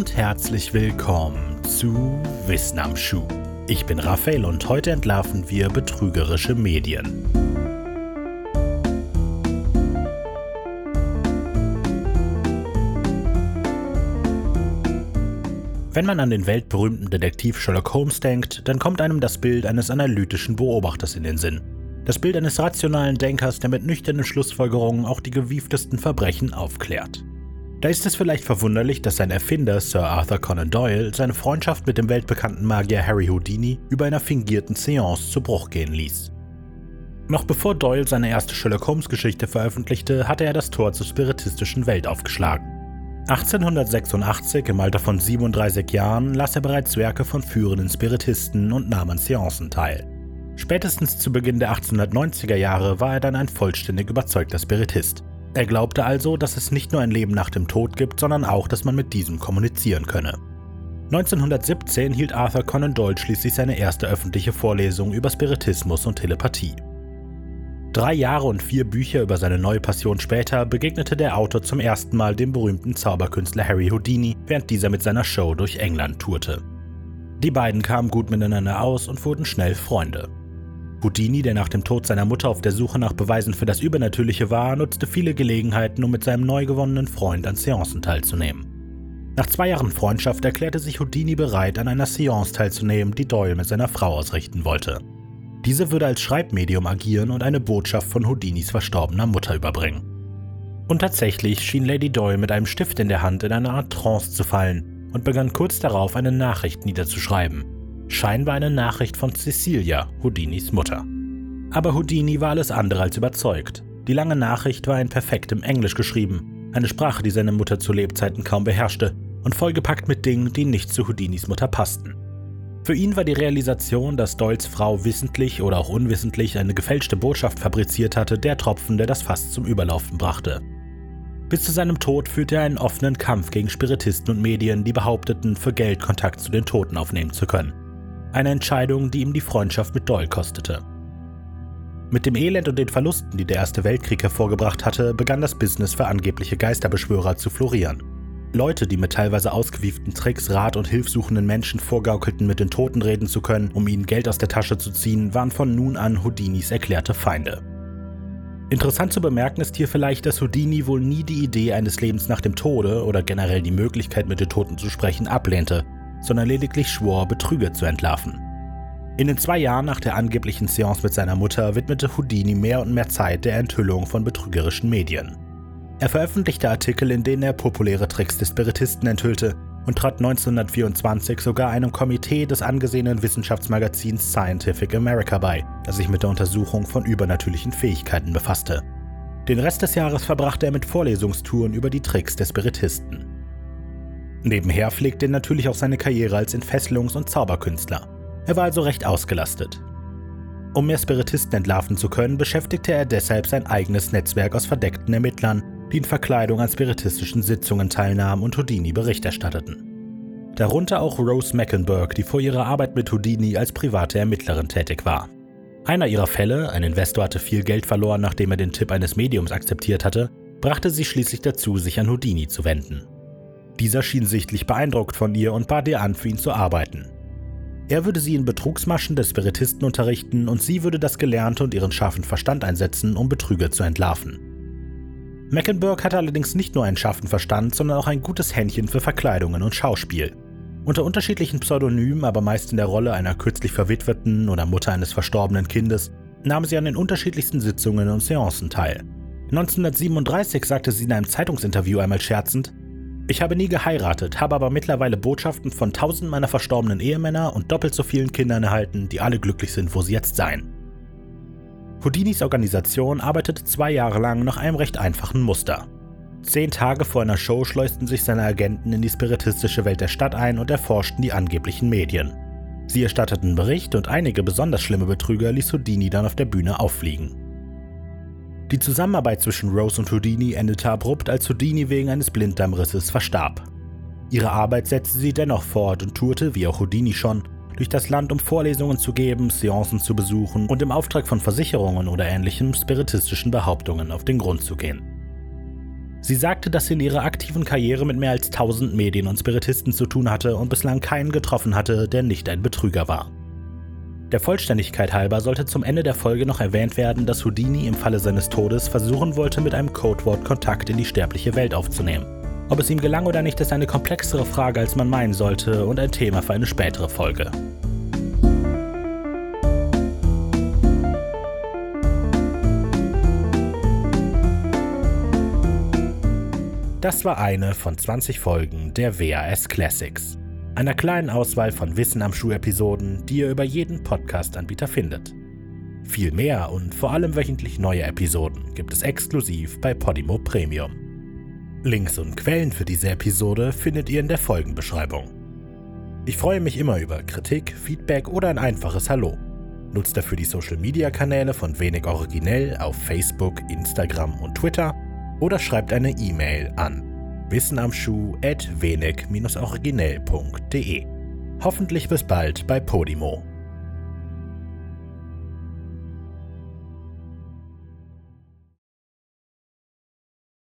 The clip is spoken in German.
und herzlich willkommen zu Wissen am Schuh. Ich bin Raphael und heute entlarven wir betrügerische Medien. Wenn man an den weltberühmten Detektiv Sherlock Holmes denkt, dann kommt einem das Bild eines analytischen Beobachters in den Sinn. Das Bild eines rationalen Denkers, der mit nüchternen Schlussfolgerungen auch die gewieftesten Verbrechen aufklärt. Da ist es vielleicht verwunderlich, dass sein Erfinder Sir Arthur Conan Doyle seine Freundschaft mit dem weltbekannten Magier Harry Houdini über einer fingierten Seance zu Bruch gehen ließ. Noch bevor Doyle seine erste Sherlock Holmes Geschichte veröffentlichte, hatte er das Tor zur spiritistischen Welt aufgeschlagen. 1886, im Alter von 37 Jahren, las er bereits Werke von führenden Spiritisten und nahm an Seancen teil. Spätestens zu Beginn der 1890er Jahre war er dann ein vollständig überzeugter Spiritist. Er glaubte also, dass es nicht nur ein Leben nach dem Tod gibt, sondern auch, dass man mit diesem kommunizieren könne. 1917 hielt Arthur Conan Doyle schließlich seine erste öffentliche Vorlesung über Spiritismus und Telepathie. Drei Jahre und vier Bücher über seine neue Passion später begegnete der Autor zum ersten Mal dem berühmten Zauberkünstler Harry Houdini, während dieser mit seiner Show durch England tourte. Die beiden kamen gut miteinander aus und wurden schnell Freunde. Houdini, der nach dem Tod seiner Mutter auf der Suche nach Beweisen für das Übernatürliche war, nutzte viele Gelegenheiten, um mit seinem neu gewonnenen Freund an Seancen teilzunehmen. Nach zwei Jahren Freundschaft erklärte sich Houdini bereit, an einer Seance teilzunehmen, die Doyle mit seiner Frau ausrichten wollte. Diese würde als Schreibmedium agieren und eine Botschaft von Houdinis verstorbener Mutter überbringen. Und tatsächlich schien Lady Doyle mit einem Stift in der Hand in eine Art Trance zu fallen und begann kurz darauf eine Nachricht niederzuschreiben. Scheinbar eine Nachricht von Cecilia, Houdinis Mutter. Aber Houdini war alles andere als überzeugt. Die lange Nachricht war in perfektem Englisch geschrieben, eine Sprache, die seine Mutter zu Lebzeiten kaum beherrschte und vollgepackt mit Dingen, die nicht zu Houdinis Mutter passten. Für ihn war die Realisation, dass Doyles Frau wissentlich oder auch unwissentlich eine gefälschte Botschaft fabriziert hatte, der Tropfen, der das Fass zum Überlaufen brachte. Bis zu seinem Tod führte er einen offenen Kampf gegen Spiritisten und Medien, die behaupteten, für Geld Kontakt zu den Toten aufnehmen zu können. Eine Entscheidung, die ihm die Freundschaft mit Doyle kostete. Mit dem Elend und den Verlusten, die der Erste Weltkrieg hervorgebracht hatte, begann das Business für angebliche Geisterbeschwörer zu florieren. Leute, die mit teilweise ausgewieften Tricks Rat und hilfsuchenden Menschen vorgaukelten, mit den Toten reden zu können, um ihnen Geld aus der Tasche zu ziehen, waren von nun an Houdinis erklärte Feinde. Interessant zu bemerken ist hier vielleicht, dass Houdini wohl nie die Idee eines Lebens nach dem Tode oder generell die Möglichkeit, mit den Toten zu sprechen, ablehnte, sondern lediglich schwor, Betrüger zu entlarven. In den zwei Jahren nach der angeblichen Seance mit seiner Mutter widmete Houdini mehr und mehr Zeit der Enthüllung von betrügerischen Medien. Er veröffentlichte Artikel, in denen er populäre Tricks des Spiritisten enthüllte und trat 1924 sogar einem Komitee des angesehenen Wissenschaftsmagazins Scientific America bei, das sich mit der Untersuchung von übernatürlichen Fähigkeiten befasste. Den Rest des Jahres verbrachte er mit Vorlesungstouren über die Tricks des Spiritisten. Nebenher pflegte er natürlich auch seine Karriere als Entfesselungs- und Zauberkünstler. Er war also recht ausgelastet. Um mehr Spiritisten entlarven zu können, beschäftigte er deshalb sein eigenes Netzwerk aus verdeckten Ermittlern, die in Verkleidung an spiritistischen Sitzungen teilnahmen und Houdini Bericht erstatteten. Darunter auch Rose Mecklenburg, die vor ihrer Arbeit mit Houdini als private Ermittlerin tätig war. Einer ihrer Fälle, ein Investor hatte viel Geld verloren, nachdem er den Tipp eines Mediums akzeptiert hatte, brachte sie schließlich dazu, sich an Houdini zu wenden. Dieser schien sichtlich beeindruckt von ihr und bat ihr an, für ihn zu arbeiten. Er würde sie in Betrugsmaschen des Spiritisten unterrichten und sie würde das Gelernte und ihren scharfen Verstand einsetzen, um Betrüger zu entlarven. Mecklenburg hatte allerdings nicht nur einen scharfen Verstand, sondern auch ein gutes Händchen für Verkleidungen und Schauspiel. Unter unterschiedlichen Pseudonymen, aber meist in der Rolle einer kürzlich verwitweten oder Mutter eines verstorbenen Kindes, nahm sie an den unterschiedlichsten Sitzungen und Seancen teil. 1937 sagte sie in einem Zeitungsinterview einmal scherzend, ich habe nie geheiratet, habe aber mittlerweile Botschaften von tausend meiner verstorbenen Ehemänner und doppelt so vielen Kindern erhalten, die alle glücklich sind, wo sie jetzt seien. Houdinis Organisation arbeitete zwei Jahre lang nach einem recht einfachen Muster. Zehn Tage vor einer Show schleusten sich seine Agenten in die spiritistische Welt der Stadt ein und erforschten die angeblichen Medien. Sie erstatteten Bericht und einige besonders schlimme Betrüger ließ Houdini dann auf der Bühne auffliegen. Die Zusammenarbeit zwischen Rose und Houdini endete abrupt, als Houdini wegen eines Blinddarmrisses verstarb. Ihre Arbeit setzte sie dennoch fort und tourte, wie auch Houdini schon, durch das Land, um Vorlesungen zu geben, Seancen zu besuchen und im Auftrag von Versicherungen oder ähnlichen spiritistischen Behauptungen auf den Grund zu gehen. Sie sagte, dass sie in ihrer aktiven Karriere mit mehr als 1000 Medien und Spiritisten zu tun hatte und bislang keinen getroffen hatte, der nicht ein Betrüger war. Der Vollständigkeit halber sollte zum Ende der Folge noch erwähnt werden, dass Houdini im Falle seines Todes versuchen wollte, mit einem Codewort Kontakt in die sterbliche Welt aufzunehmen. Ob es ihm gelang oder nicht, ist eine komplexere Frage, als man meinen sollte und ein Thema für eine spätere Folge. Das war eine von 20 Folgen der WAS Classics einer kleinen Auswahl von Wissen am Schuh-Episoden, die ihr über jeden Podcast-Anbieter findet. Viel mehr und vor allem wöchentlich neue Episoden gibt es exklusiv bei Podimo Premium. Links und Quellen für diese Episode findet ihr in der Folgenbeschreibung. Ich freue mich immer über Kritik, Feedback oder ein einfaches Hallo. Nutzt dafür die Social-Media-Kanäle von Wenig Originell auf Facebook, Instagram und Twitter oder schreibt eine E-Mail an Wissen am Schuh at wenig-originell.de. Hoffentlich bis bald bei Podimo.